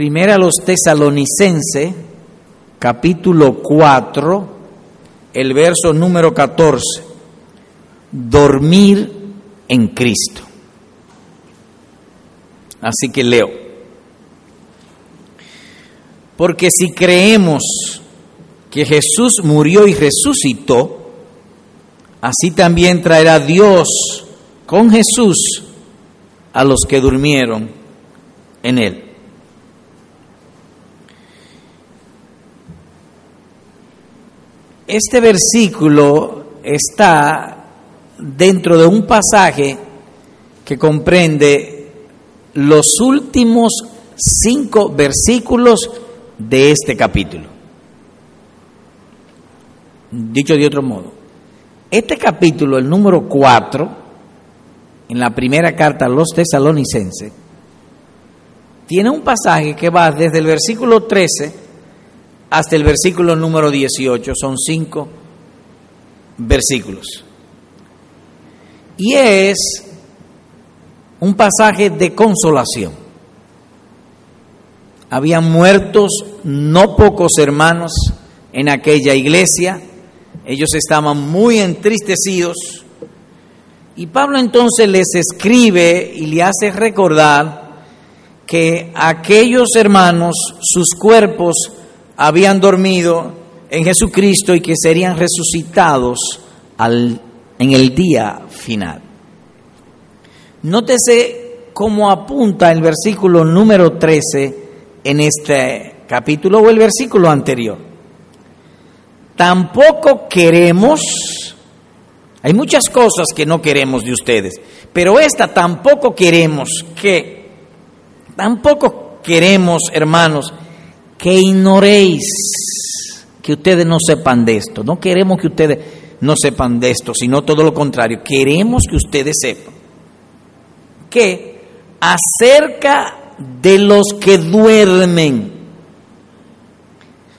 Primera los tesalonicenses, capítulo 4, el verso número 14. Dormir en Cristo. Así que leo. Porque si creemos que Jesús murió y resucitó, así también traerá Dios con Jesús a los que durmieron en él. Este versículo está dentro de un pasaje que comprende los últimos cinco versículos de este capítulo. Dicho de otro modo, este capítulo, el número cuatro, en la primera carta a los tesalonicenses, tiene un pasaje que va desde el versículo 13 hasta el versículo número 18. Son cinco versículos. Y es un pasaje de consolación. Habían muertos no pocos hermanos en aquella iglesia. Ellos estaban muy entristecidos. Y Pablo entonces les escribe y le hace recordar que aquellos hermanos, sus cuerpos, habían dormido en Jesucristo y que serían resucitados al, en el día final. Nótese cómo apunta el versículo número 13 en este capítulo o el versículo anterior. Tampoco queremos, hay muchas cosas que no queremos de ustedes, pero esta tampoco queremos que, tampoco queremos, hermanos, que ignoréis, que ustedes no sepan de esto. No queremos que ustedes no sepan de esto, sino todo lo contrario. Queremos que ustedes sepan que acerca de los que duermen,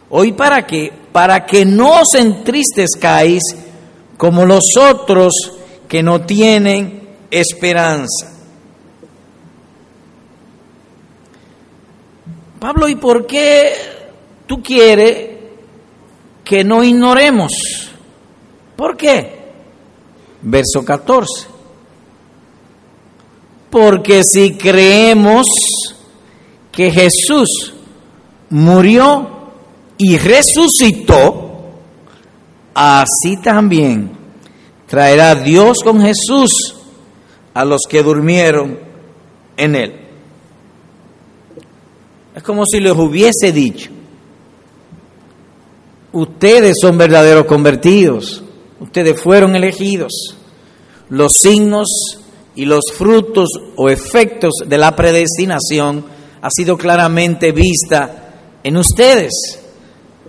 hoy para qué? Para que no os entristezcáis como los otros que no tienen esperanza. Pablo, ¿y por qué tú quieres que no ignoremos? ¿Por qué? Verso 14. Porque si creemos que Jesús murió y resucitó, así también traerá Dios con Jesús a los que durmieron en él. Es como si les hubiese dicho, ustedes son verdaderos convertidos, ustedes fueron elegidos, los signos y los frutos o efectos de la predestinación ha sido claramente vista en ustedes.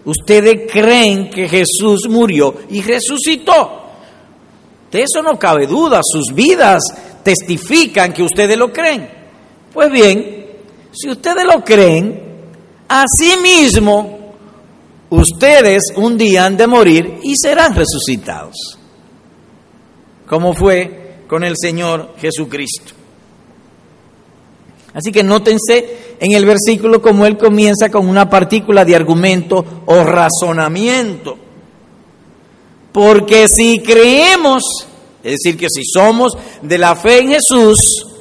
Ustedes creen que Jesús murió y resucitó. De eso no cabe duda, sus vidas testifican que ustedes lo creen. Pues bien, si ustedes lo creen, así mismo ustedes un día han de morir y serán resucitados, como fue con el Señor Jesucristo. Así que nótense en el versículo como él comienza con una partícula de argumento o razonamiento. Porque si creemos, es decir, que si somos de la fe en Jesús,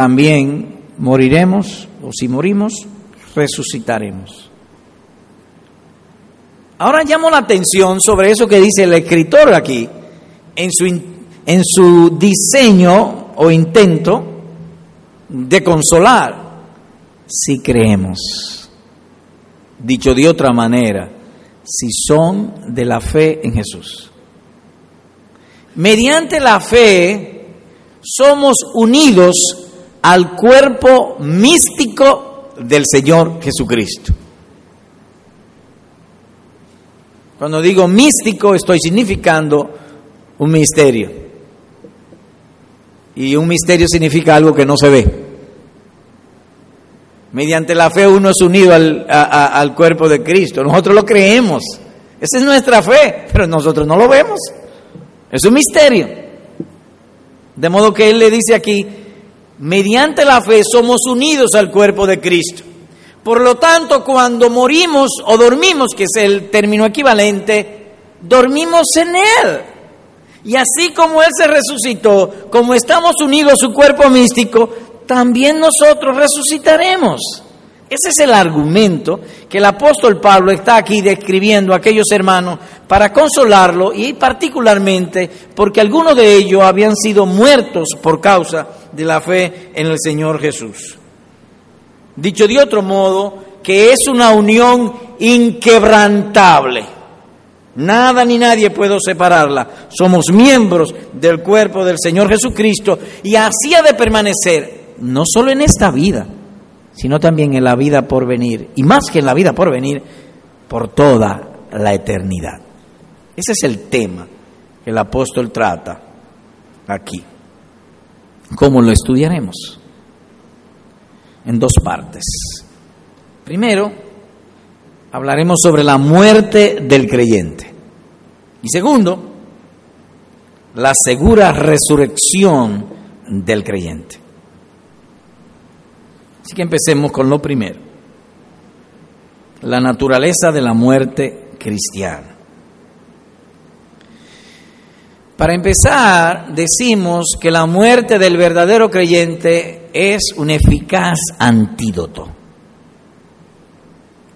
también moriremos, o si morimos, resucitaremos. Ahora llamo la atención sobre eso que dice el escritor aquí, en su, en su diseño o intento de consolar, si creemos. Dicho de otra manera, si son de la fe en Jesús. Mediante la fe somos unidos al cuerpo místico del Señor Jesucristo. Cuando digo místico estoy significando un misterio. Y un misterio significa algo que no se ve. Mediante la fe uno es unido al, al cuerpo de Cristo. Nosotros lo creemos. Esa es nuestra fe, pero nosotros no lo vemos. Es un misterio. De modo que Él le dice aquí, mediante la fe somos unidos al cuerpo de Cristo. Por lo tanto, cuando morimos o dormimos, que es el término equivalente, dormimos en Él. Y así como Él se resucitó, como estamos unidos a su cuerpo místico, también nosotros resucitaremos. Ese es el argumento que el apóstol Pablo está aquí describiendo a aquellos hermanos para consolarlo y particularmente porque algunos de ellos habían sido muertos por causa de la fe en el Señor Jesús. Dicho de otro modo, que es una unión inquebrantable. Nada ni nadie puede separarla. Somos miembros del cuerpo del Señor Jesucristo y así ha de permanecer no solo en esta vida, sino también en la vida por venir, y más que en la vida por venir, por toda la eternidad. Ese es el tema que el apóstol trata aquí. ¿Cómo lo estudiaremos? En dos partes. Primero, hablaremos sobre la muerte del creyente. Y segundo, la segura resurrección del creyente. Así que empecemos con lo primero, la naturaleza de la muerte cristiana. Para empezar, decimos que la muerte del verdadero creyente es un eficaz antídoto.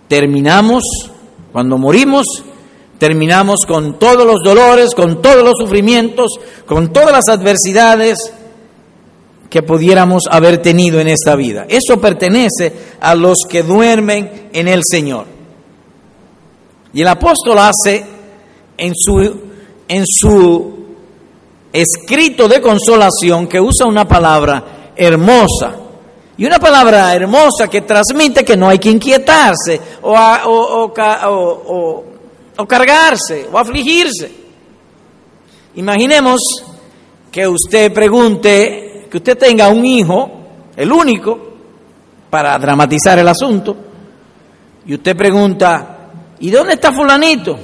Terminamos, cuando morimos, terminamos con todos los dolores, con todos los sufrimientos, con todas las adversidades, que pudiéramos haber tenido en esta vida. Eso pertenece a los que duermen en el Señor. Y el apóstol hace en su, en su escrito de consolación que usa una palabra hermosa. Y una palabra hermosa que transmite que no hay que inquietarse o, o, o cargarse o afligirse. Imaginemos que usted pregunte que usted tenga un hijo, el único, para dramatizar el asunto, y usted pregunta, ¿y dónde está fulanito?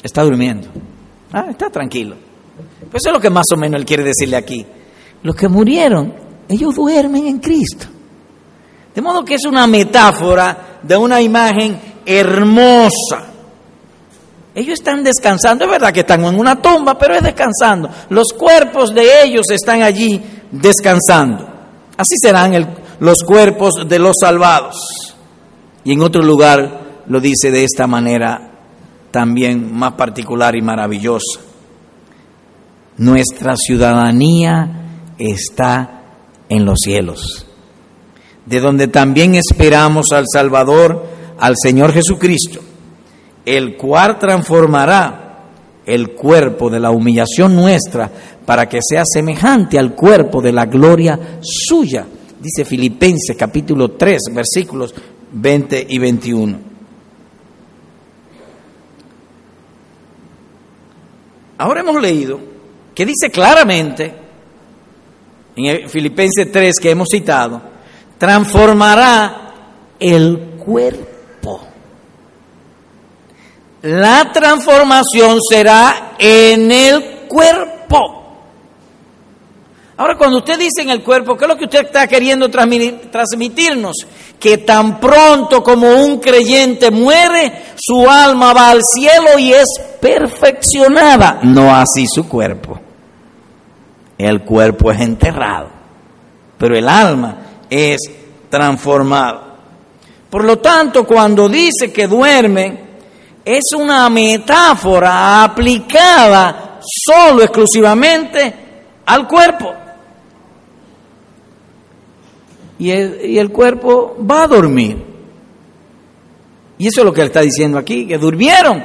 Está durmiendo. Ah, está tranquilo. Pues eso es lo que más o menos él quiere decirle aquí. Los que murieron, ellos duermen en Cristo. De modo que es una metáfora de una imagen hermosa. Ellos están descansando, es verdad que están en una tumba, pero es descansando. Los cuerpos de ellos están allí descansando. Así serán los cuerpos de los salvados. Y en otro lugar lo dice de esta manera también más particular y maravillosa. Nuestra ciudadanía está en los cielos, de donde también esperamos al Salvador, al Señor Jesucristo, el cual transformará el cuerpo de la humillación nuestra para que sea semejante al cuerpo de la gloria suya. Dice Filipenses capítulo 3, versículos 20 y 21. Ahora hemos leído que dice claramente, en Filipenses 3 que hemos citado, transformará el cuerpo la transformación será en el cuerpo. Ahora, cuando usted dice en el cuerpo, ¿qué es lo que usted está queriendo transmitirnos? Que tan pronto como un creyente muere, su alma va al cielo y es perfeccionada. No así su cuerpo. El cuerpo es enterrado, pero el alma es transformada. Por lo tanto, cuando dice que duerme, es una metáfora aplicada solo, exclusivamente al cuerpo. Y el, cuerpo va a dormir. Y eso es lo que él está diciendo aquí, que durmieron.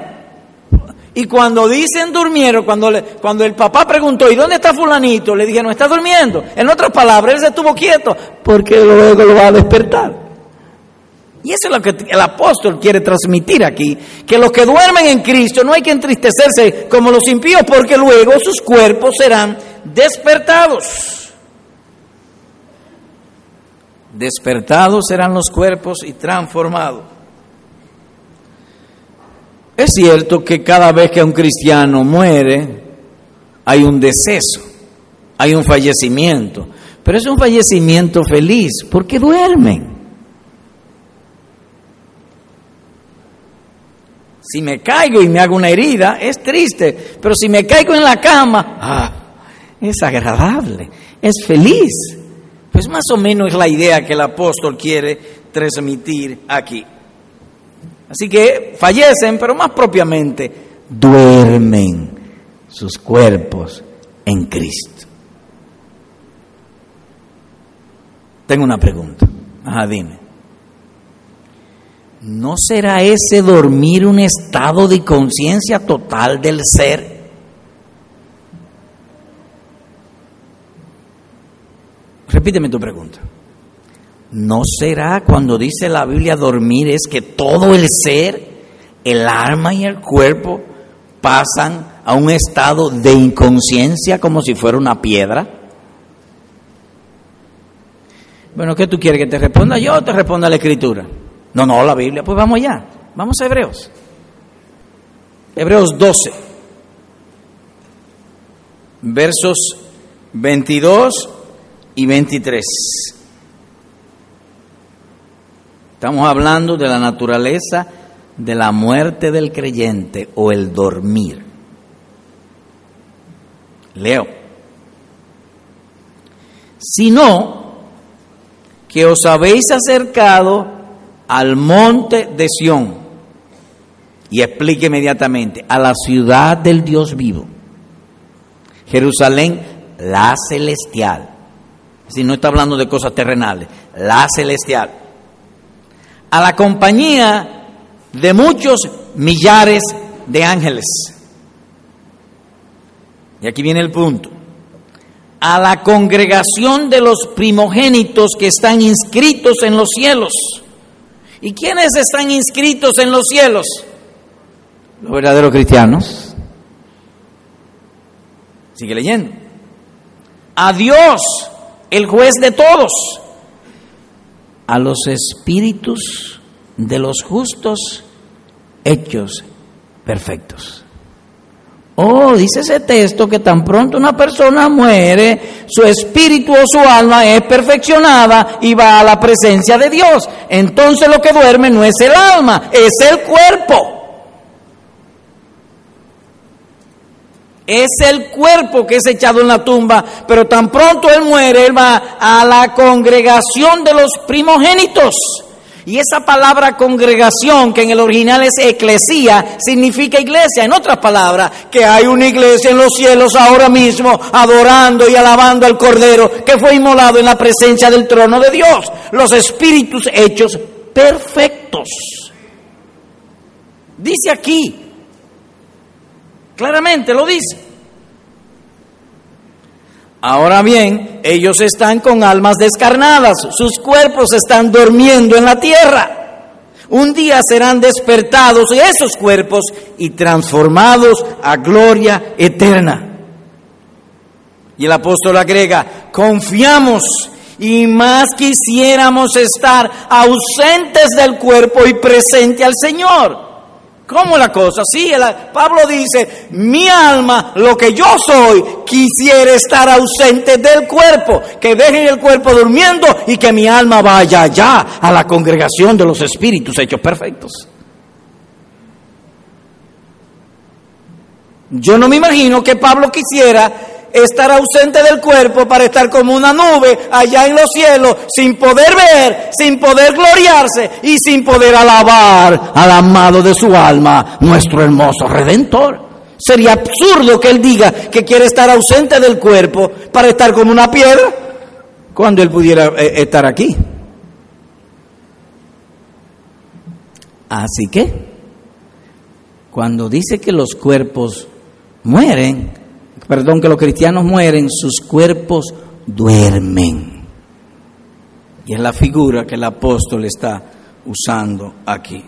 Y cuando dicen durmieron, cuando, cuando el papá preguntó, ¿y dónde está fulanito? Le dije, no está durmiendo. En otras palabras, él se estuvo quieto, porque luego lo va a despertar. Y eso es lo que el apóstol quiere transmitir aquí, que los que duermen en Cristo no hay que entristecerse como los impíos, porque luego sus cuerpos serán despertados. Despertados serán los cuerpos y transformados. Es cierto que cada vez que un cristiano muere, hay un deceso, hay un fallecimiento, Pero es un fallecimiento feliz porque duermen. Si me caigo y me hago una herida, es triste, pero si me caigo en la cama, ah, es agradable, es feliz. Pues más o menos es la idea que el apóstol quiere transmitir aquí. Así que fallecen, pero más propiamente duermen sus cuerpos en Cristo. Tengo una pregunta. Ajá, dime. ¿No será ese dormir un estado de conciencia total del ser? Repíteme tu pregunta. ¿No será cuando dice la Biblia dormir es que todo el ser, el alma y el cuerpo pasan a un estado de inconsciencia como si fuera una piedra? Bueno, ¿qué tú quieres? ¿Que te responda yo o te responda la escritura? No, no, la Biblia. Pues vamos allá. Vamos a Hebreos. Hebreos 12. Versos 22 y 23. Estamos hablando de la naturaleza de la muerte del creyente o el dormir. Leo. Sino que os habéis acercado al monte de Sión y explique inmediatamente a la ciudad del Dios vivo, Jerusalén, la celestial si no está hablando de cosas terrenales, la celestial, a la compañía de muchos millares de ángeles. Y aquí viene el punto. A la congregación de los primogénitos que están inscritos en los cielos. ¿Y quiénes están inscritos en los cielos? Los verdaderos cristianos. Sigue leyendo. A Dios el juez de todos, a los espíritus de los justos hechos perfectos. Oh, dice ese texto que tan pronto una persona muere, su espíritu o su alma es perfeccionada y va a la presencia de Dios. Entonces lo que duerme no es el alma, es el cuerpo. Es el cuerpo que es echado en la tumba, pero tan pronto él muere, él va a la congregación de los primogénitos. Y esa palabra congregación, que en el original es eclesía, significa iglesia. En otras palabras, que hay una iglesia en los cielos ahora mismo adorando y alabando al Cordero que fue inmolado en la presencia del trono de Dios. Los espíritus hechos perfectos. Dice aquí, Claramente lo dice. Ahora bien, ellos están con almas descarnadas, sus cuerpos están durmiendo en la tierra. Un día serán despertados esos cuerpos y transformados a gloria eterna. Y el apóstol agrega, confiamos y más quisiéramos estar ausentes del cuerpo y presente al Señor. ¿Cómo la cosa? Sí, Pablo dice, mi alma, lo que yo soy, quisiera estar ausente del cuerpo, que dejen el cuerpo durmiendo y que mi alma vaya allá a la congregación de los espíritus hechos perfectos. Yo no me imagino que Pablo quisiera estar ausente del cuerpo para estar como una nube allá en los cielos, sin poder ver, sin poder gloriarse y sin poder alabar al amado de su alma, nuestro hermoso redentor. Sería absurdo que él diga que quiere estar ausente del cuerpo para estar como una piedra cuando él pudiera eh, estar aquí. Así que, cuando dice que los cuerpos mueren, perdón, que los cristianos mueren, sus cuerpos duermen. Y es la figura que el apóstol está usando aquí.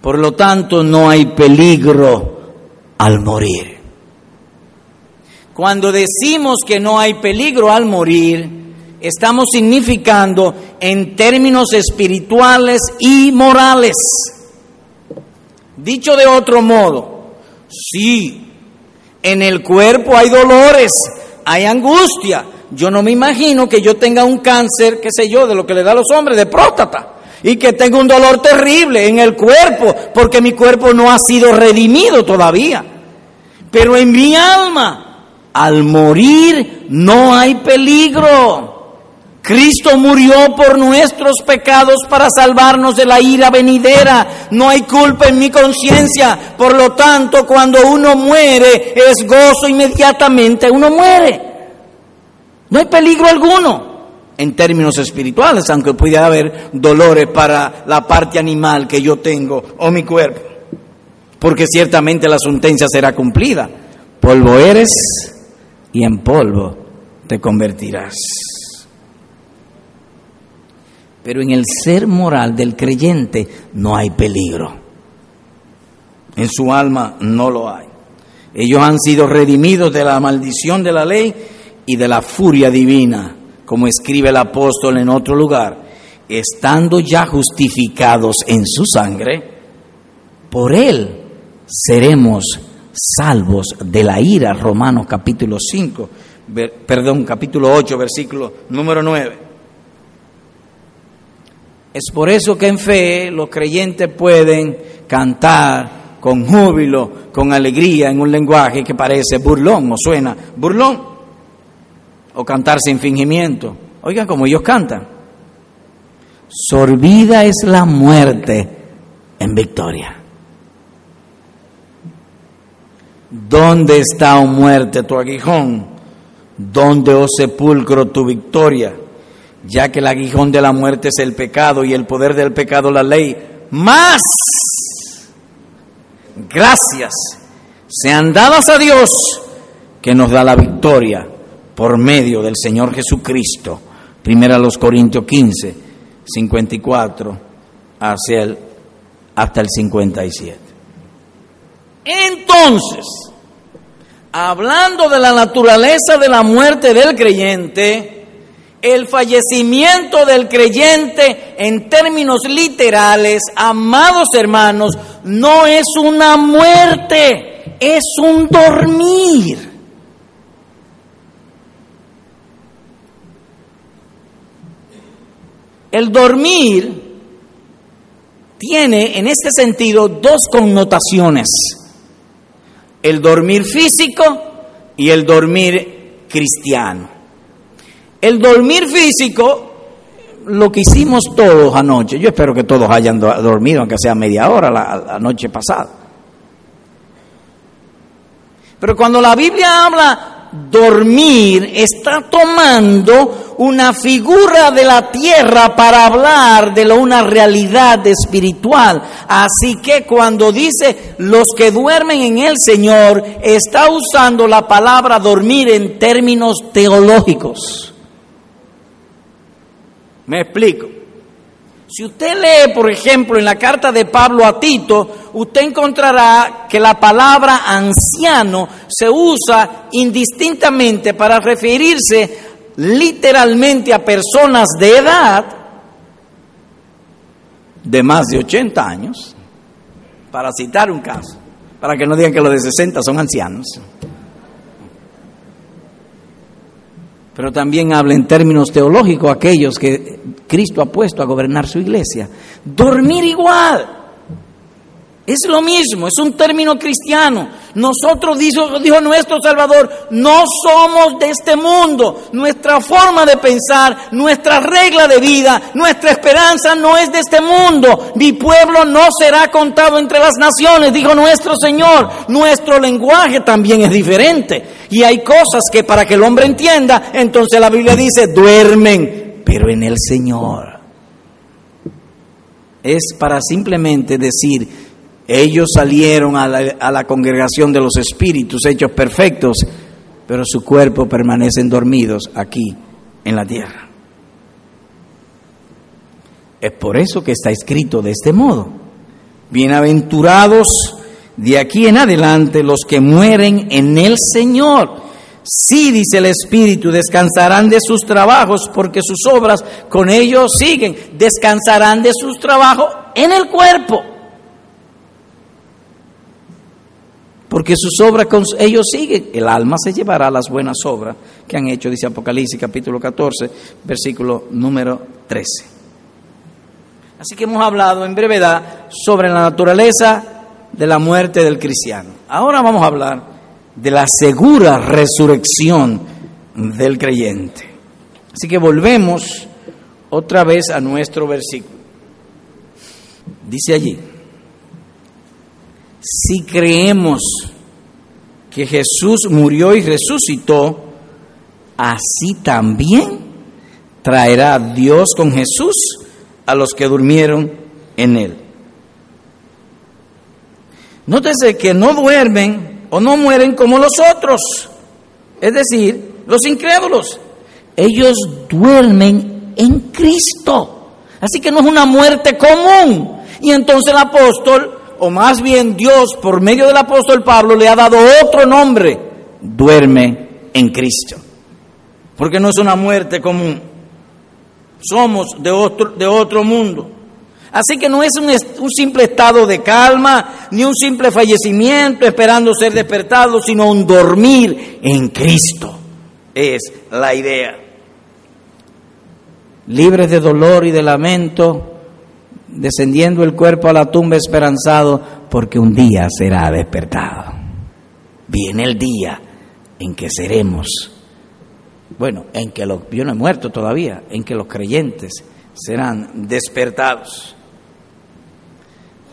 Por lo tanto, no hay peligro al morir. Cuando decimos que no hay peligro al morir, estamos significando en términos espirituales y morales. Dicho de otro modo, sí, en el cuerpo hay dolores, hay angustia, yo no me imagino que yo tenga un cáncer, qué sé yo, de lo que le da a los hombres, de próstata, y que tenga un dolor terrible en el cuerpo, porque mi cuerpo no ha sido redimido todavía. Pero en mi alma, al morir, no hay peligro. Cristo murió por nuestros pecados para salvarnos de la ira venidera. No hay culpa en mi conciencia. Por lo tanto, cuando uno muere, es gozo inmediatamente. Uno muere. No hay peligro alguno en términos espirituales, aunque pudiera haber dolores para la parte animal que yo tengo o mi cuerpo. Porque ciertamente la sentencia será cumplida. Polvo eres y en polvo te convertirás. Pero en el ser moral del creyente no hay peligro. En su alma no lo hay. Ellos han sido redimidos de la maldición de la ley y de la furia divina, como escribe el apóstol en otro lugar, estando ya justificados en su sangre, por él seremos salvos de la ira. Romanos capítulo 5, perdón, capítulo 8, versículo número 9. Es por eso que en fe los creyentes pueden cantar con júbilo, con alegría, en un lenguaje que parece burlón o suena burlón, o cantar sin fingimiento. Oigan como ellos cantan. Sorbida es la muerte en victoria. ¿Dónde está, oh muerte, tu aguijón? ¿Dónde, oh sepulcro, tu victoria? Ya que el aguijón de la muerte es el pecado y el poder del pecado la ley, más gracias sean dadas a Dios que nos da la victoria por medio del Señor Jesucristo. Primera los Corintios 15, 54 hacia el, hasta el 57. Entonces, hablando de la naturaleza de la muerte del creyente, el fallecimiento del creyente en términos literales, amados hermanos, no es una muerte, es un dormir. El dormir tiene en este sentido dos connotaciones, el dormir físico y el dormir cristiano. El dormir físico, lo que hicimos todos anoche, yo espero que todos hayan dormido, aunque sea media hora la, noche pasada. Pero cuando la Biblia habla dormir, está tomando una figura de la tierra para hablar de una realidad espiritual. Así que cuando dice los que duermen en el Señor, está usando la palabra dormir en términos teológicos. Me explico. Si usted lee, por ejemplo, en la carta de Pablo a Tito, usted encontrará que la palabra anciano se usa indistintamente para referirse literalmente a personas de edad de más de 80 años, para citar un caso, para que no digan que los de 60 son ancianos. Pero también habla en términos teológicos aquellos que Cristo ha puesto a gobernar su iglesia. Dormir igual. Es lo mismo, es un término cristiano. Nosotros, dijo, dijo, nuestro Salvador, no somos de este mundo. Nuestra forma de pensar, nuestra regla de vida, nuestra esperanza no es de este mundo. Mi pueblo no será contado entre las naciones, dijo nuestro Señor. Nuestro lenguaje también es diferente. Y hay cosas que para que el hombre entienda, entonces la Biblia dice, duermen, pero en el Señor. Es para simplemente decir, ellos salieron a la, congregación de los espíritus hechos perfectos, pero su cuerpo permanecen dormidos aquí en la tierra. Es por eso que está escrito de este modo. Bienaventurados de aquí en adelante los que mueren en el Señor. Sí, dice el Espíritu, descansarán de sus trabajos porque sus obras con ellos siguen. Descansarán de sus trabajos en el cuerpo. Porque sus obras con ellos siguen. El alma se llevará las buenas obras que han hecho, dice Apocalipsis capítulo 14, versículo número 13. Así que hemos hablado en brevedad sobre la naturaleza de la muerte del cristiano. Ahora vamos a hablar de la segura resurrección del creyente. Así que volvemos otra vez a nuestro versículo. Dice allí, si creemos que Jesús murió y resucitó, así también traerá Dios con Jesús a los que durmieron en él. Nótese que no duermen o no mueren como los otros, es decir, los incrédulos. Ellos duermen en Cristo. Así que no es una muerte común. Y entonces el apóstol o más bien Dios por medio del apóstol Pablo le ha dado otro nombre, duerme en Cristo. Porque no es una muerte común, somos de otro, de otro mundo. Así que no es un, un, simple estado de calma, ni un simple fallecimiento esperando ser despertado, sino un dormir en Cristo. Es la idea. Libres de dolor y de lamento, descendiendo el cuerpo a la tumba esperanzado, porque un día será despertado. Viene el día en que seremos, bueno, en que los, yo no he muerto todavía, en que los creyentes serán despertados.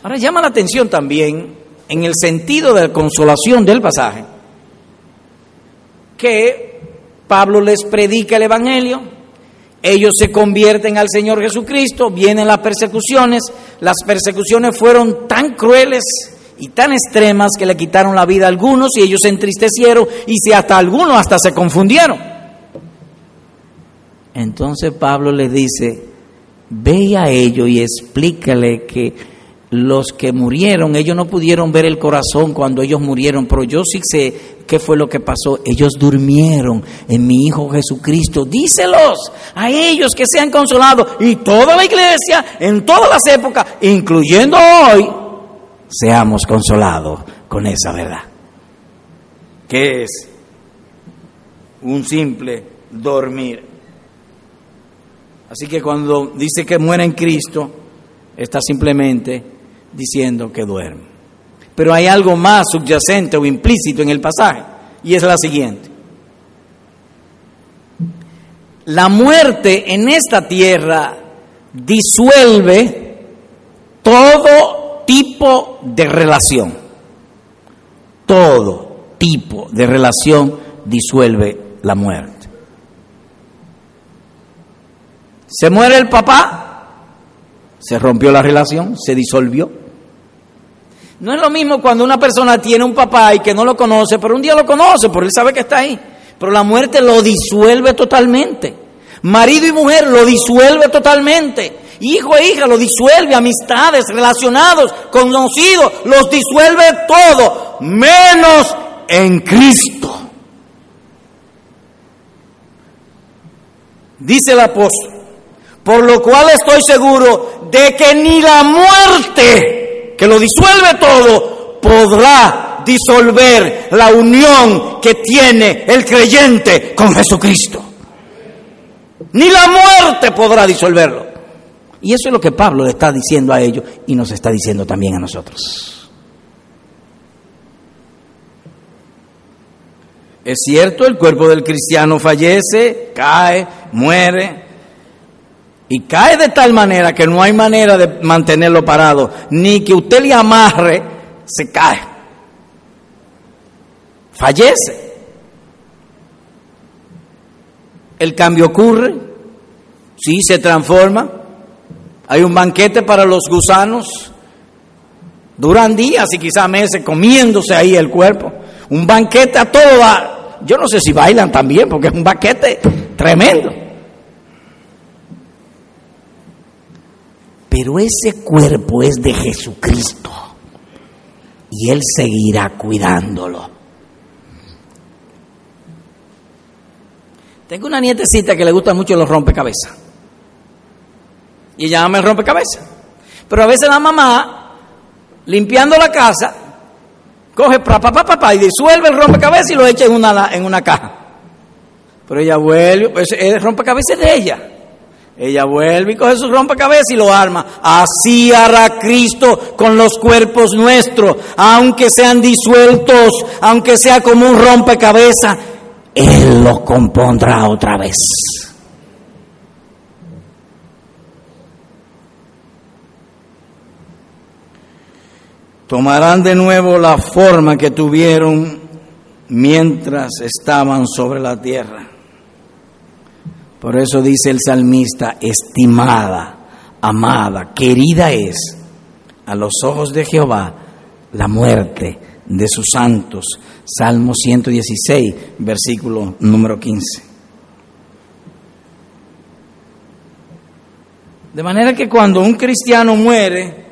Ahora llama la atención también en el sentido de la consolación del pasaje, que Pablo les predica el Evangelio, ellos se convierten al Señor Jesucristo, vienen las persecuciones, las persecuciones fueron tan crueles y tan extremas que le quitaron la vida a algunos y ellos se entristecieron y si hasta algunos hasta se confundieron. Entonces Pablo le dice, ve a ellos y explícale que los que murieron, ellos no pudieron ver el corazón cuando ellos murieron, pero yo sí sé qué fue lo que pasó. Ellos durmieron en mi Hijo Jesucristo. Díselos a ellos que sean consolados y toda la iglesia en todas las épocas, incluyendo hoy, seamos consolados con esa verdad. Que es un simple dormir. Así que cuando dice que muere en Cristo, está simplemente diciendo que duerme. Pero hay algo más subyacente o implícito en el pasaje, y es la siguiente. La muerte en esta tierra disuelve todo tipo de relación. Todo tipo de relación disuelve la muerte. Se muere el papá, se rompió la relación, se disolvió. No es lo mismo cuando una persona tiene un papá y que no lo conoce, pero un día lo conoce, porque él sabe que está ahí. Pero la muerte lo disuelve totalmente. Marido y mujer lo disuelve totalmente. Hijo e hija lo disuelve, amistades, relacionados, conocidos, los disuelve todo, menos en Cristo. Dice el apóstol, por lo cual estoy seguro de que ni la muerte, que lo disuelve todo, podrá disolver la unión que tiene el creyente con Jesucristo. Ni la muerte podrá disolverlo. Y eso es lo que Pablo le está diciendo a ellos y nos está diciendo también a nosotros. Es cierto, el cuerpo del cristiano fallece, cae, muere, y cae de tal manera que no hay manera de mantenerlo parado, ni que usted le amarre, se cae. Fallece. El cambio ocurre, sí, se transforma. Hay un banquete para los gusanos. Duran días y quizá meses comiéndose ahí el cuerpo. Un banquete a todo Yo no sé si bailan también, porque es un banquete tremendo. Pero ese cuerpo es de Jesucristo y Él seguirá cuidándolo. Tengo una nietecita que le gusta mucho los rompecabezas. Y ella ama el rompecabezas. Pero a veces la mamá, limpiando la casa, coge papá, papá, papá y disuelve el rompecabezas y lo echa en una, en una caja. Pero ella vuelve, pues el rompecabezas de ella. Ella vuelve y coge su rompecabezas y lo arma. Así hará Cristo con los cuerpos nuestros, aunque sean disueltos, aunque sea como un rompecabezas, Él los compondrá otra vez. Tomarán de nuevo la forma que tuvieron mientras estaban sobre la tierra. Por eso dice el salmista, estimada, amada, querida es a los ojos de Jehová la muerte de sus santos. Salmo 116, versículo número 15. De manera que cuando un cristiano muere,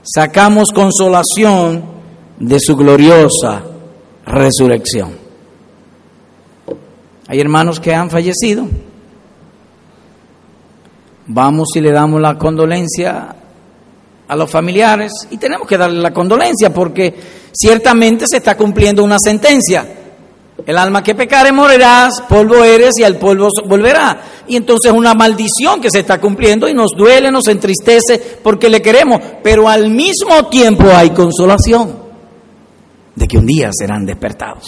sacamos consolación de su gloriosa resurrección. Hay hermanos que han fallecido vamos y le damos la condolencia a los familiares y tenemos que darle la condolencia porque ciertamente se está cumpliendo una sentencia. El alma que pecare morirás, polvo eres y al polvo volverá. Y entonces una maldición que se está cumpliendo y nos duele, nos entristece porque le queremos, pero al mismo tiempo hay consolación de que un día serán despertados,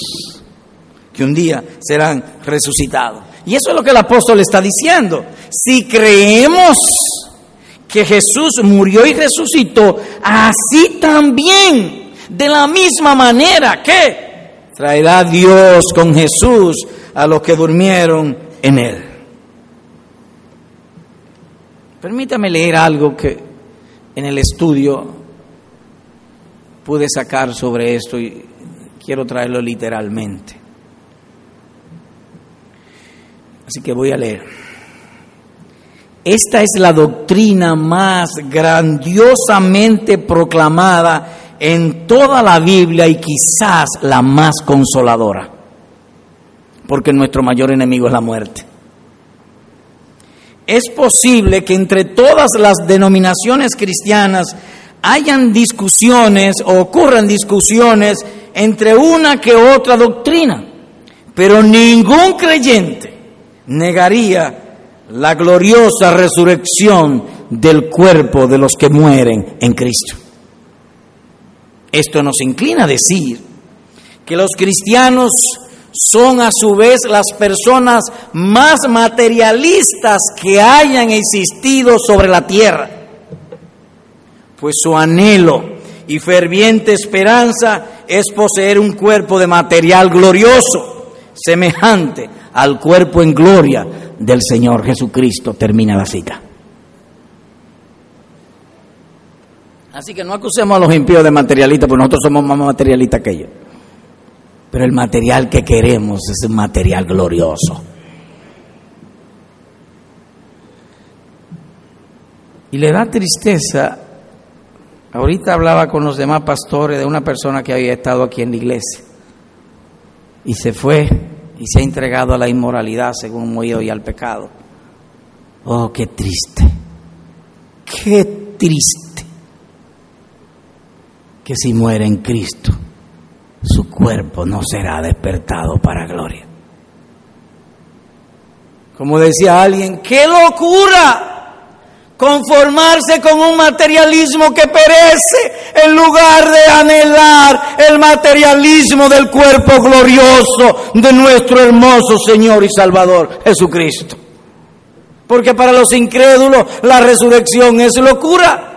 que un día serán resucitados. Y eso es lo que el apóstol está diciendo. Si creemos que Jesús murió y resucitó, así también, de la misma manera que traerá Dios con Jesús a los que durmieron en él. Permítame leer algo que en el estudio pude sacar sobre esto y quiero traerlo literalmente. Así que voy a leer. Esta es la doctrina más grandiosamente proclamada en toda la Biblia y quizás la más consoladora, porque nuestro mayor enemigo es la muerte. Es posible que entre todas las denominaciones cristianas hayan discusiones o ocurran discusiones entre una que otra doctrina, pero ningún creyente negaría la gloriosa resurrección del cuerpo de los que mueren en Cristo. Esto nos inclina a decir que los cristianos son a su vez las personas más materialistas que hayan existido sobre la tierra, pues su anhelo y ferviente esperanza es poseer un cuerpo de material glorioso, semejante al cuerpo en gloria del Señor Jesucristo. Termina la cita. Así que no acusemos a los impíos de materialistas, porque nosotros somos más materialistas que ellos. Pero el material que queremos es un material glorioso. Y le da tristeza. Ahorita hablaba con los demás pastores de una persona que había estado aquí en la iglesia. Y se fue y se ha entregado a la inmoralidad según oído y al pecado. Oh, qué triste, qué triste que si muere en Cristo, su cuerpo no será despertado para gloria. Como decía alguien, qué locura conformarse con un materialismo que perece en lugar de anhelar el materialismo del cuerpo glorioso de nuestro hermoso Señor y Salvador Jesucristo. Porque para los incrédulos la resurrección es locura.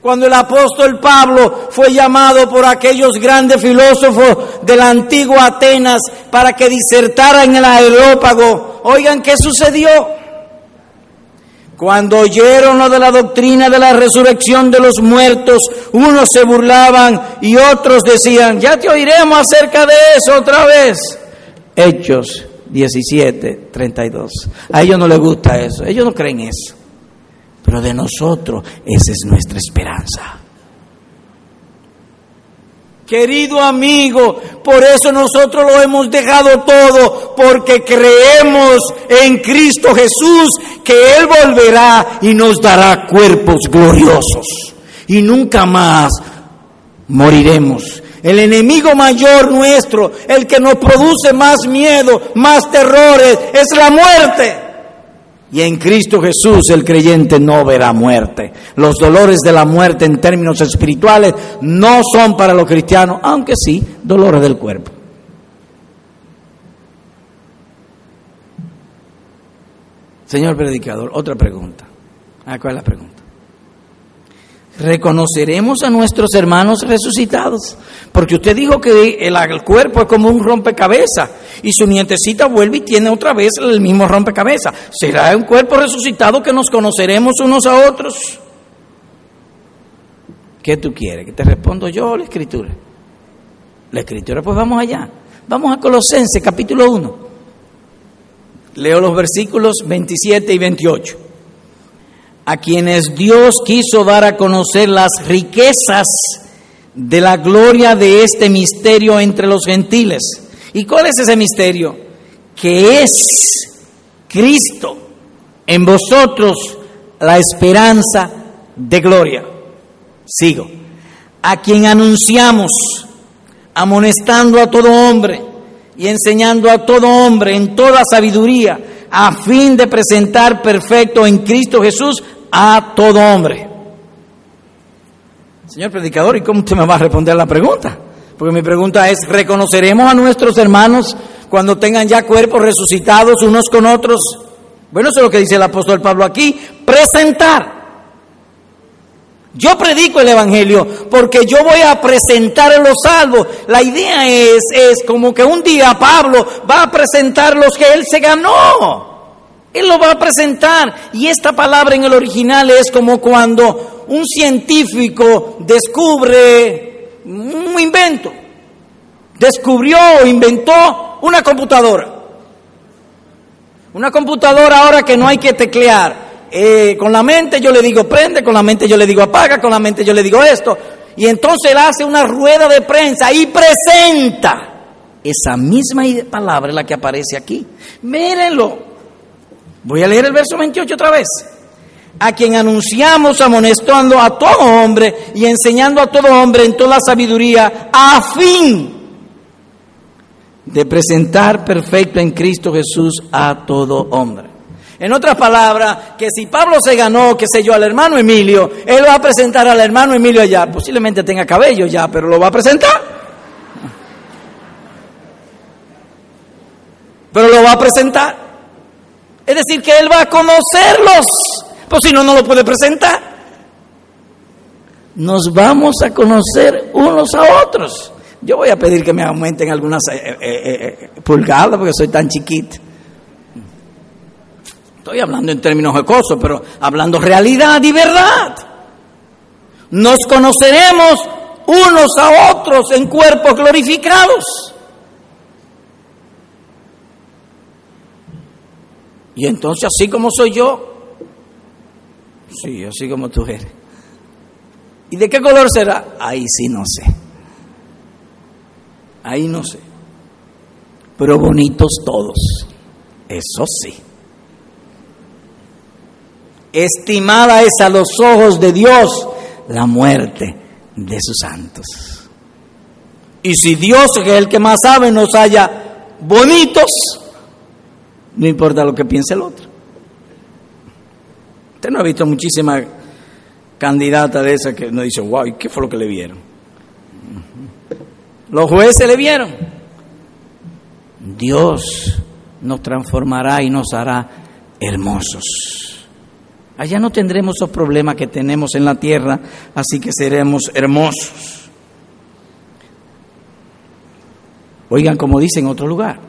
Cuando el apóstol Pablo fue llamado por aquellos grandes filósofos de la antigua Atenas para que disertaran en el aerópago, oigan qué sucedió. Cuando oyeron lo de la doctrina de la resurrección de los muertos, unos se burlaban y otros decían, ya te oiremos acerca de eso otra vez. Hechos 17, 32. A ellos no les gusta eso, ellos no creen eso. Pero de nosotros esa es nuestra esperanza. Querido amigo, por eso nosotros lo hemos dejado todo, porque creemos en Cristo Jesús, que Él volverá y nos dará cuerpos gloriosos. Y nunca más moriremos, El enemigo mayor nuestro, el que nos produce más miedo, más terrores, es la muerte. Y en Cristo Jesús el creyente no verá muerte. Los dolores de la muerte en términos espirituales no son para los cristianos, aunque sí dolores del cuerpo. Señor predicador, otra pregunta. Ah, ¿Cuál es la pregunta? Reconoceremos a nuestros hermanos resucitados. Porque usted dijo que el, cuerpo es como un rompecabezas y su nietecita vuelve y tiene otra vez el mismo rompecabezas. ¿Será un cuerpo resucitado que nos conoceremos unos a otros? ¿Qué tú quieres? ¿Que te respondo yo o la escritura? La escritura, pues vamos allá. Vamos a Colosenses capítulo 1. Leo los versículos 27 y 28 a quienes Dios quiso dar a conocer las riquezas de la gloria de este misterio entre los gentiles. ¿Y cuál es ese misterio? Que es Cristo en vosotros la esperanza de gloria. Sigo. A quien anunciamos, amonestando a todo hombre y enseñando a todo hombre en toda sabiduría, a fin de presentar perfecto en Cristo Jesús a todo hombre. Señor predicador, ¿y cómo usted me va a responder la pregunta? Porque mi pregunta es, ¿reconoceremos a nuestros hermanos cuando tengan ya cuerpos resucitados unos con otros? Bueno, eso es lo que dice el apóstol Pablo aquí, presentar. Yo predico el Evangelio porque yo voy a presentar a los salvos. La idea es, es como que un día Pablo va a presentar los que él se ganó. Él lo va a presentar. Y esta palabra en el original es como cuando un científico descubre un invento. Descubrió o inventó una computadora. Una computadora ahora que no hay que teclear. Eh, con la mente yo le digo prende, con la mente yo le digo apaga, con la mente yo le digo esto. Y entonces él hace una rueda de prensa y presenta esa misma palabra la que aparece aquí. Mírenlo. Voy a leer el verso 28 otra vez. A quien anunciamos amonestando a todo hombre y enseñando a todo hombre en toda sabiduría, a fin de presentar perfecto en Cristo Jesús a todo hombre. En otras palabras, que si Pablo se ganó, qué sé yo, al hermano Emilio, él va a presentar al hermano Emilio allá. Posiblemente tenga cabello ya, pero lo va a presentar. Pero lo va a presentar. Es decir, que Él va a conocerlos, pues si no, no lo puede presentar. Nos vamos a conocer unos a otros. Yo voy a pedir que me aumenten algunas eh, eh, eh, pulgadas porque soy tan chiquito. Estoy hablando en términos jocosos, pero hablando realidad y verdad. Nos conoceremos unos a otros en cuerpos glorificados. Y entonces así como soy yo, sí, así como tú eres. ¿Y de qué color será? Ahí sí no sé. Ahí no sé. Pero bonitos todos. Eso sí. Estimada es a los ojos de Dios la muerte de sus santos. Y si Dios, que es el que más sabe, nos haya bonitos, no importa lo que piense el otro. Usted no ha visto muchísimas candidatas de esas que nos dicen, wow, ¿y qué fue lo que le vieron? Los jueces le vieron. Dios nos transformará y nos hará hermosos. Allá no tendremos esos problemas que tenemos en la tierra, así que seremos hermosos. Oigan como dice en otro lugar,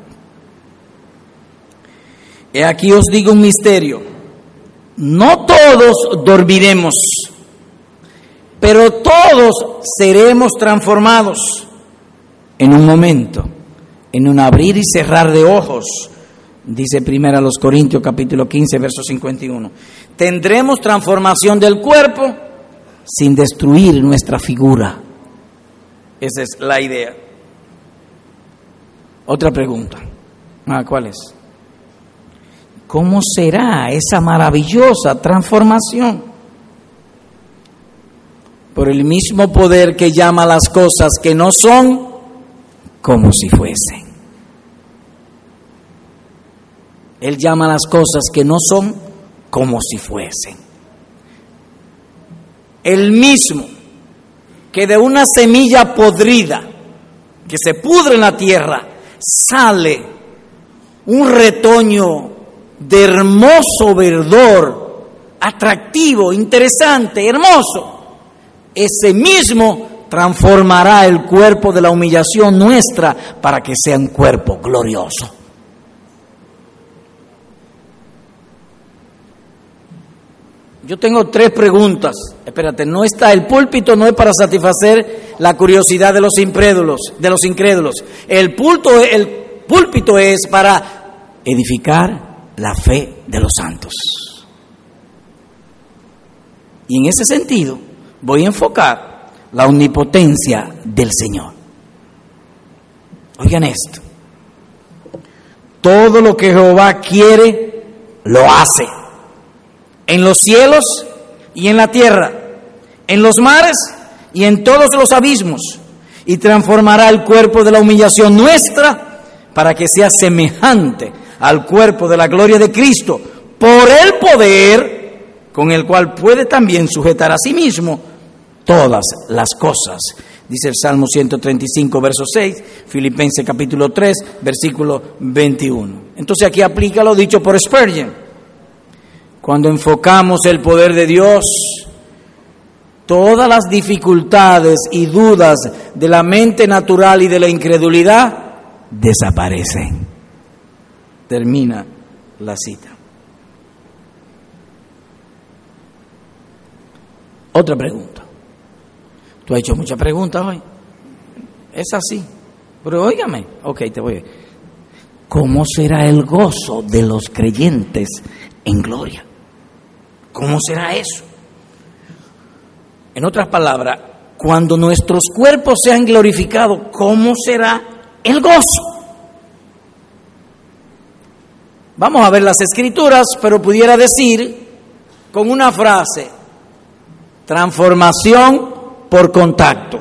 He aquí os digo un misterio. No todos dormiremos, pero todos seremos transformados en un momento, en un abrir y cerrar de ojos, dice primero los Corintios capítulo 15, verso 51. Tendremos transformación del cuerpo sin destruir nuestra figura. Esa es la idea. Otra pregunta. Ah, ¿Cuál es? ¿Cómo será esa maravillosa transformación? por el mismo poder que llama las cosas que no son como si fuesen. Él llama las cosas que no son como si fuesen. El mismo que de una semilla podrida que se pudre en la tierra sale un retoño de hermoso verdor, atractivo, interesante, hermoso. Ese mismo transformará el cuerpo de la humillación nuestra para que sea un cuerpo glorioso. Yo tengo tres preguntas. Espérate, no está el púlpito no es para satisfacer la curiosidad de los incrédulos, de los incrédulos. El pulto, el púlpito es para edificar la fe de los santos. Y en ese sentido voy a enfocar la omnipotencia del Señor. Oigan esto. Todo lo que Jehová quiere, lo hace en los cielos y en la tierra, en los mares y en todos los abismos, y transformará el cuerpo de la humillación nuestra para que sea semejante al cuerpo de la gloria de Cristo, por el poder con el cual puede también sujetar a sí mismo todas las cosas. Dice el Salmo 135, verso 6, Filipenses capítulo 3, versículo 21. Entonces aquí aplica lo dicho por Spurgeon. Cuando enfocamos el poder de Dios, todas las dificultades y dudas de la mente natural y de la incredulidad desaparecen. Termina la cita. Otra pregunta. Tú has hecho muchas preguntas hoy. Es así. Pero óigame. Ok, te voy a... ¿Cómo será el gozo de los creyentes en gloria? ¿Cómo será eso? En otras palabras, cuando nuestros cuerpos sean glorificados, ¿cómo será el gozo? Vamos a ver las escrituras, pero pudiera decir con una frase, transformación por contacto.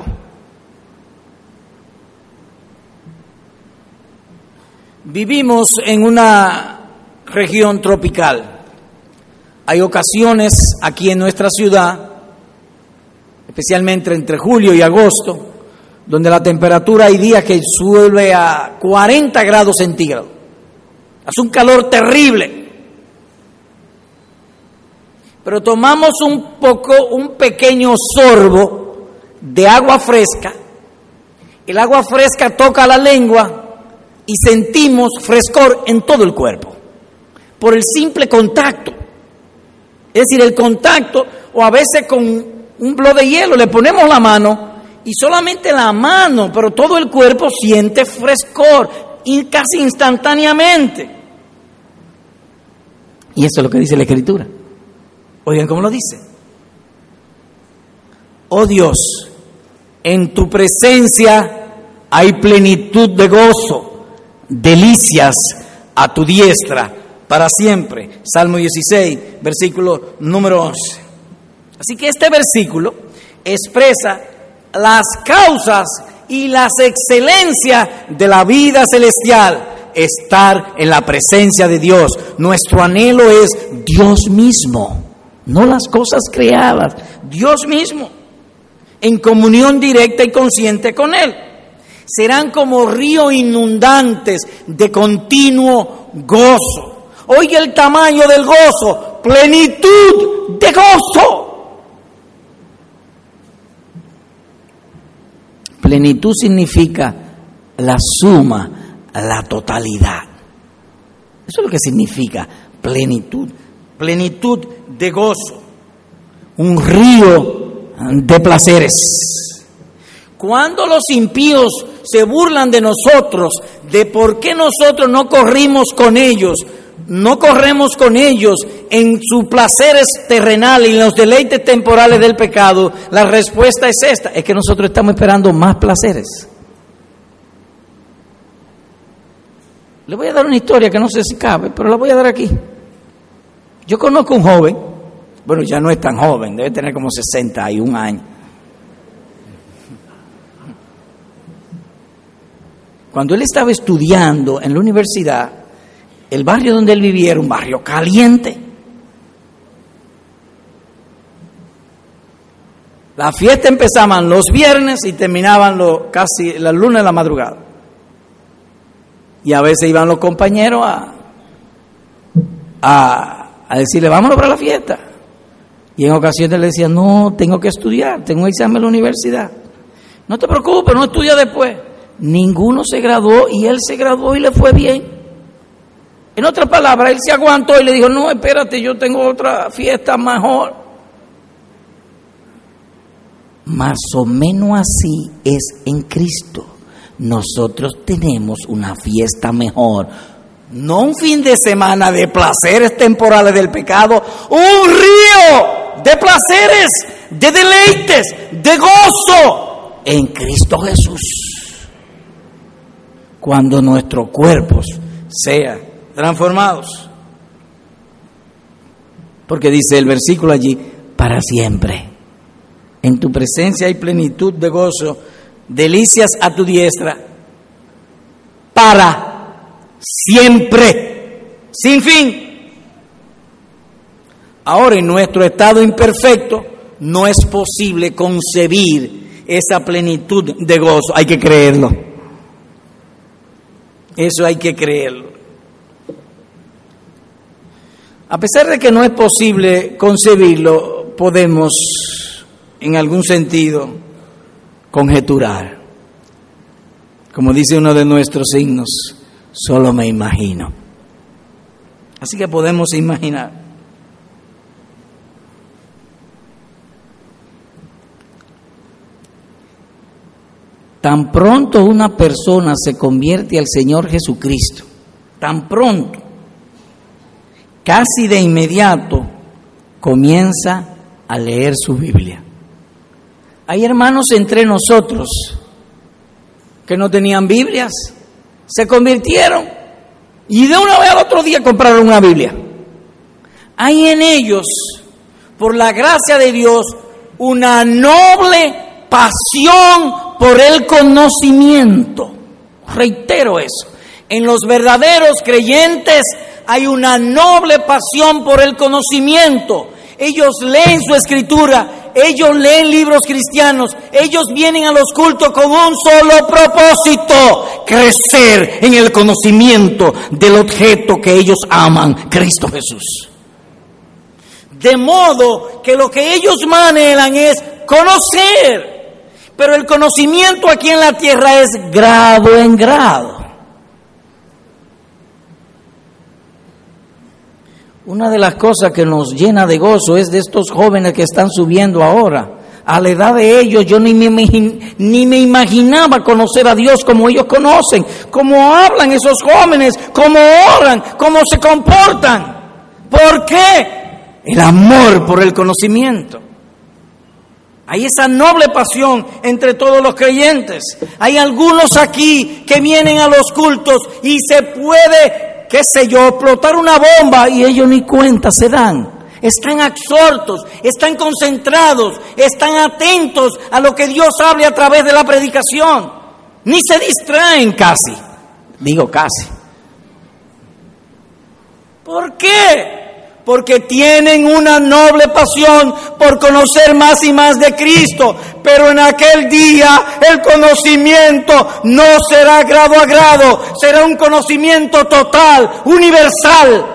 Vivimos en una región tropical hay ocasiones aquí en nuestra ciudad, especialmente entre julio y agosto, donde la temperatura hay días que sube a 40 grados centígrados. Hace un calor terrible. Pero tomamos un poco, un pequeño sorbo de agua fresca. El agua fresca toca la lengua y sentimos frescor en todo el cuerpo por el simple contacto. Es decir, el contacto, o a veces con un bloque de hielo le ponemos la mano y solamente la mano, pero todo el cuerpo siente frescor y casi instantáneamente. Y eso es lo que dice la Escritura. Oigan cómo lo dice. Oh Dios, en tu presencia hay plenitud de gozo, delicias a tu diestra para siempre. Salmo 16, versículo número 11. Así que este versículo expresa las causas y las excelencias de la vida celestial, estar en la presencia de Dios. Nuestro anhelo es Dios mismo, no las cosas creadas, Dios mismo, en comunión directa y consciente con Él. Serán como ríos inundantes de continuo gozo Oye el tamaño del gozo, plenitud de gozo. Plenitud significa la suma, la totalidad. Eso es lo que significa plenitud. Plenitud de gozo. Un río de placeres. Cuando los impíos se burlan de nosotros, de por qué nosotros no corrimos con ellos, no corremos con ellos en sus placeres terrenales y en los deleites temporales del pecado, la respuesta es esta, es que nosotros estamos esperando más placeres. Le voy a dar una historia que no sé si cabe, pero la voy a dar aquí. Yo conozco un joven, bueno, ya no es tan joven, debe tener como 61 años. Cuando él estaba estudiando en la universidad, el barrio donde él vivía era un barrio caliente. La fiesta empezaban los viernes y terminaban casi las lunes de la madrugada. Y a veces iban los compañeros a, a, decirle, vámonos para la fiesta. Y en ocasiones le decían, no, tengo que estudiar, tengo un examen en la universidad. No te preocupes, no estudia después. Ninguno se graduó y él se graduó y le fue bien. En otras palabras, él se aguantó y le dijo, no, espérate, yo tengo otra fiesta mejor. Más o menos así es en Cristo. Nosotros tenemos una fiesta mejor. No un fin de semana de placeres temporales del pecado, un río de placeres, de deleites, de gozo en Cristo Jesús. Cuando nuestros cuerpos sean transformados. Porque dice el versículo allí, para siempre. En tu presencia hay plenitud de gozo, delicias a tu diestra, para siempre, sin fin. Ahora en nuestro estado imperfecto no es posible concebir esa plenitud de gozo, hay que creerlo. Eso hay que creerlo. A pesar de que no es posible concebirlo, podemos en algún sentido conjeturar. Como dice uno de nuestros signos, solo me imagino. Así que podemos imaginar. Tan pronto una persona se convierte al Señor Jesucristo, tan pronto, casi de inmediato, comienza a leer su Biblia. Hay hermanos entre nosotros que no tenían Biblias, se convirtieron y de una vez al otro día compraron una Biblia. Hay en ellos, por la gracia de Dios, una noble pasión por el conocimiento. Reitero eso. En los verdaderos creyentes hay una noble pasión por el conocimiento. Ellos leen su escritura, ellos leen libros cristianos, ellos vienen a los cultos con un solo propósito, crecer en el conocimiento del objeto que ellos aman, Cristo Jesús. De modo que lo que ellos manejan es conocer, pero el conocimiento aquí en la tierra es grado en grado. Una de las cosas que nos llena de gozo es de estos jóvenes que están subiendo ahora. A la edad de ellos yo ni me, imaginaba conocer a Dios como ellos conocen, cómo hablan esos jóvenes, cómo oran, cómo se comportan. ¿Por qué? El amor por el conocimiento. Hay esa noble pasión entre todos los creyentes. Hay algunos aquí que vienen a los cultos y se puede qué sé yo, explotar una bomba y ellos ni cuenta se dan. Están absortos, están concentrados, están atentos a lo que Dios hable a través de la predicación. Ni se distraen casi. Digo casi. ¿Por qué? Porque tienen una noble pasión por conocer más y más de Cristo. Pero en aquel día el conocimiento no será grado a grado, será un conocimiento total, universal.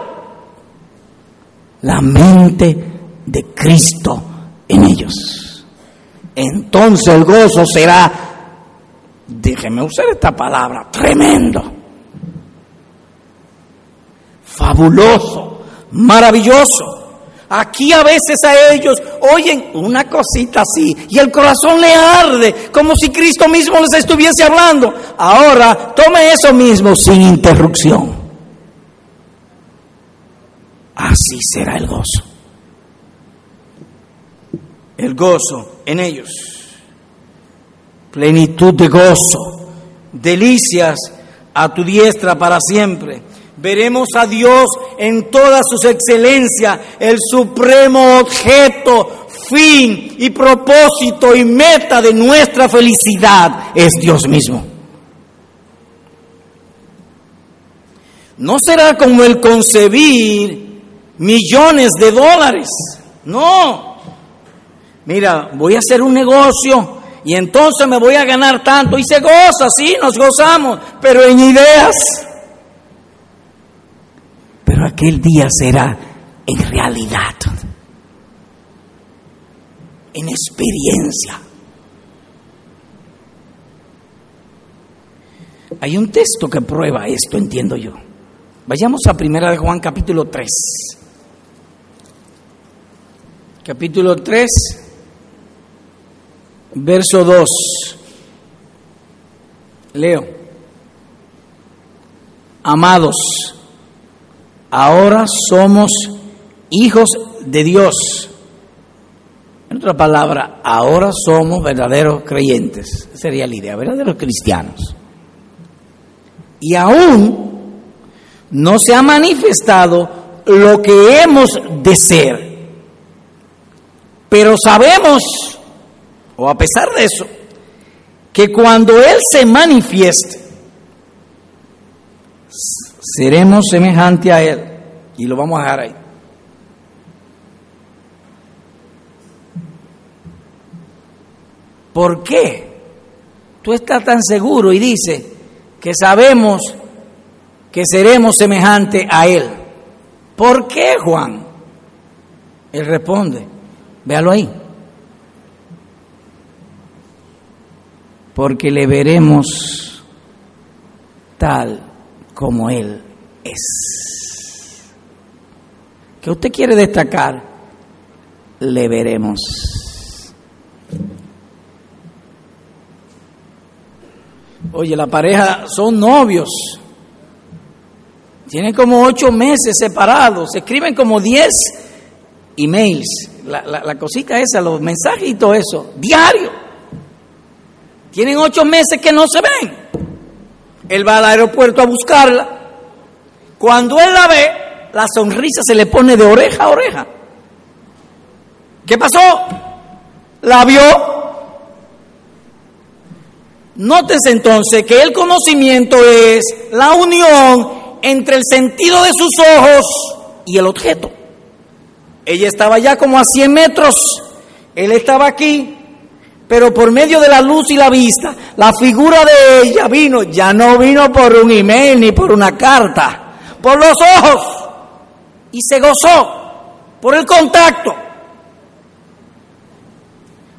La mente de Cristo en ellos. Entonces el gozo será, déjeme usar esta palabra, tremendo, fabuloso maravilloso. Aquí a veces a ellos oyen una cosita así y el corazón le arde como si Cristo mismo les estuviese hablando. Ahora tome eso mismo sin interrupción. Así será el gozo. El gozo en ellos. Plenitud de gozo. Delicias a tu diestra para siempre veremos a Dios en todas sus excelencias, el supremo objeto, fin y propósito y meta de nuestra felicidad es Dios mismo. no será como el concebir millones de dólares. No. Mira, voy a hacer un negocio y entonces me voy a ganar tanto. Y se goza, sí, nos gozamos, pero en ideas. Pero aquel día será en realidad, en experiencia. Hay un texto que prueba esto, entiendo yo. Vayamos a Primera de Juan capítulo 3. Capítulo 3, verso 2. Leo. Amados, ahora somos hijos de Dios. En otra palabra, ahora somos verdaderos creyentes. Esa sería la idea, verdaderos cristianos. Y aún no se ha manifestado lo que hemos de ser. Pero sabemos, o a pesar de eso, que cuando Él se manifieste, seremos semejantes a Él. Y lo vamos a dejar ahí. ¿Por qué? Tú estás tan seguro y dices que sabemos que seremos semejantes a Él. ¿Por qué, Juan? Él responde, véalo ahí. Porque le veremos tal como Él es. ¿Qué usted quiere destacar? Le veremos. Oye, la pareja son novios. Tienen como ocho meses separados. Se escriben como diez emails. La, la, cosita esa, los todo eso. Diario. Tienen ocho meses que no se ven. Él va al aeropuerto a buscarla. Cuando él la ve, la sonrisa se le pone de oreja a oreja. ¿Qué pasó? La vio Nótese entonces que el conocimiento es la unión entre el sentido de sus ojos y el objeto. Ella estaba ya como a 100 metros, él estaba aquí, pero por medio de la luz y la vista, la figura de ella vino, ya no vino por un email ni por una carta, por los ojos, y se gozó por el contacto.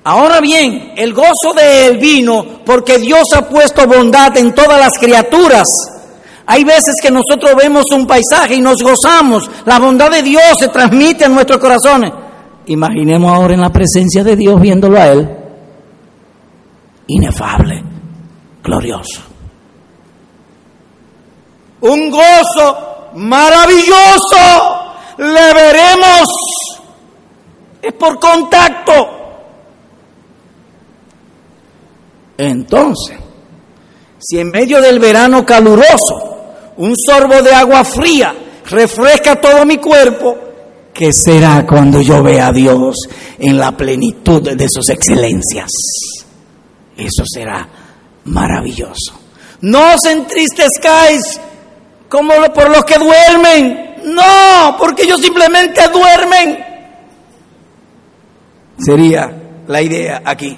Ahora bien, el gozo de él vino porque Dios ha puesto bondad en todas las criaturas. Hay veces que nosotros vemos un paisaje y nos gozamos. La bondad de Dios se transmite en nuestros corazones. Imaginemos ahora en la presencia de Dios viéndolo a Él. Inefable, glorioso. Un gozo maravilloso. Le veremos. Es por contacto. Entonces, si en medio del verano caluroso un sorbo de agua fría refresca todo mi cuerpo, ¿qué será cuando yo vea a Dios en la plenitud de sus excelencias? Eso será maravilloso. No os entristezcáis como por los que duermen. No, porque ellos simplemente duermen. Sería la idea aquí.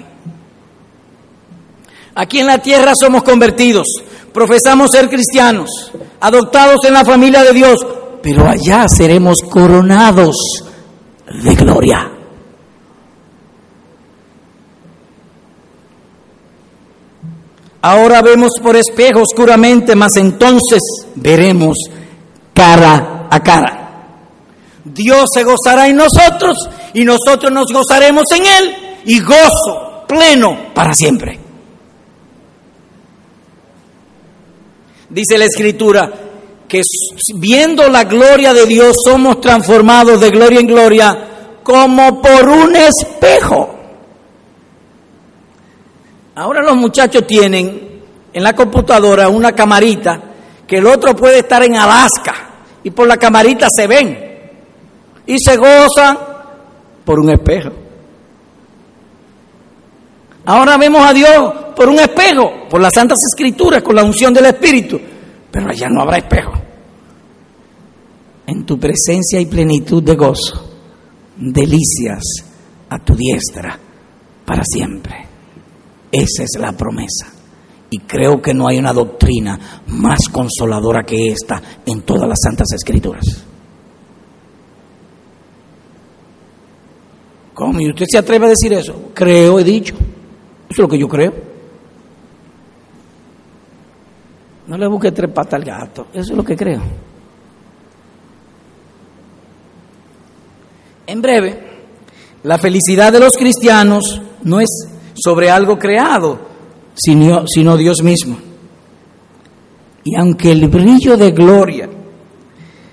Aquí en la tierra somos convertidos, profesamos ser cristianos, adoptados en la familia de Dios, pero allá seremos coronados de gloria. Ahora vemos por espejo oscuramente, mas entonces veremos cara a cara. Dios se gozará en nosotros y nosotros nos gozaremos en Él y gozo pleno para siempre. Dice la escritura que viendo la gloria de Dios somos transformados de gloria en gloria como por un espejo. Ahora los muchachos tienen en la computadora una camarita que el otro puede estar en Alaska y por la camarita se ven y se gozan por un espejo. Ahora vemos a Dios por un espejo, por las santas escrituras, con la unción del Espíritu. Pero allá no habrá espejo. en tu presencia y plenitud de gozo, delicias a tu diestra para siempre. Esa es la promesa. Y creo que no hay una doctrina más consoladora que esta en todas las santas escrituras. ¿Cómo? ¿Y usted se atreve a decir eso? Creo, he dicho. Eso es lo que yo creo. No le busque tres patas al gato. Eso es lo que creo. En breve, la felicidad de los cristianos no es sobre algo creado, sino, sino Dios mismo. Y aunque el brillo de gloria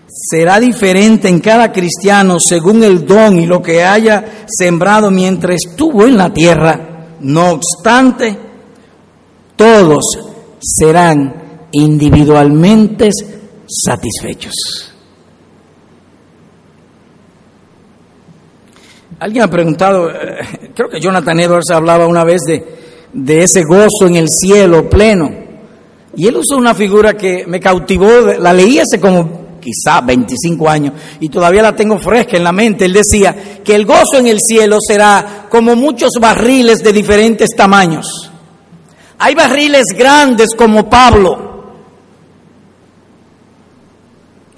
será diferente en cada cristiano según el don y lo que haya sembrado mientras estuvo en la tierra, no obstante, todos serán individualmente satisfechos. Alguien ha preguntado, eh, creo que Jonathan Edwards hablaba una vez de, de ese gozo en el cielo pleno. Y él usó una figura que me cautivó, la leí hace como quizá 25 años y todavía la tengo fresca en la mente. Él decía que el gozo en el cielo será como muchos barriles de diferentes tamaños. Hay barriles grandes como Pablo,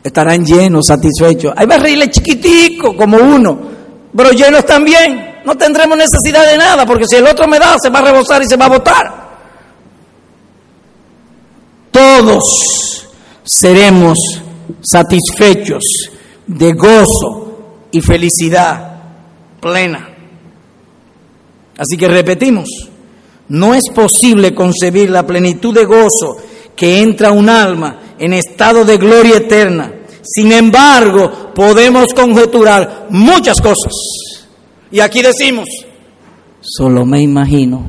estarán llenos, satisfechos. Hay barriles chiquiticos como uno, pero llenos también. No tendremos necesidad de nada, porque si el otro me da, se va a rebosar y se va a botar. Todos seremos satisfechos de gozo y felicidad plena. Así que repetimos, no es posible concebir la plenitud de gozo que entra un alma en estado de gloria eterna sin embargo, podemos conjeturar muchas cosas. Y aquí decimos, solo me imagino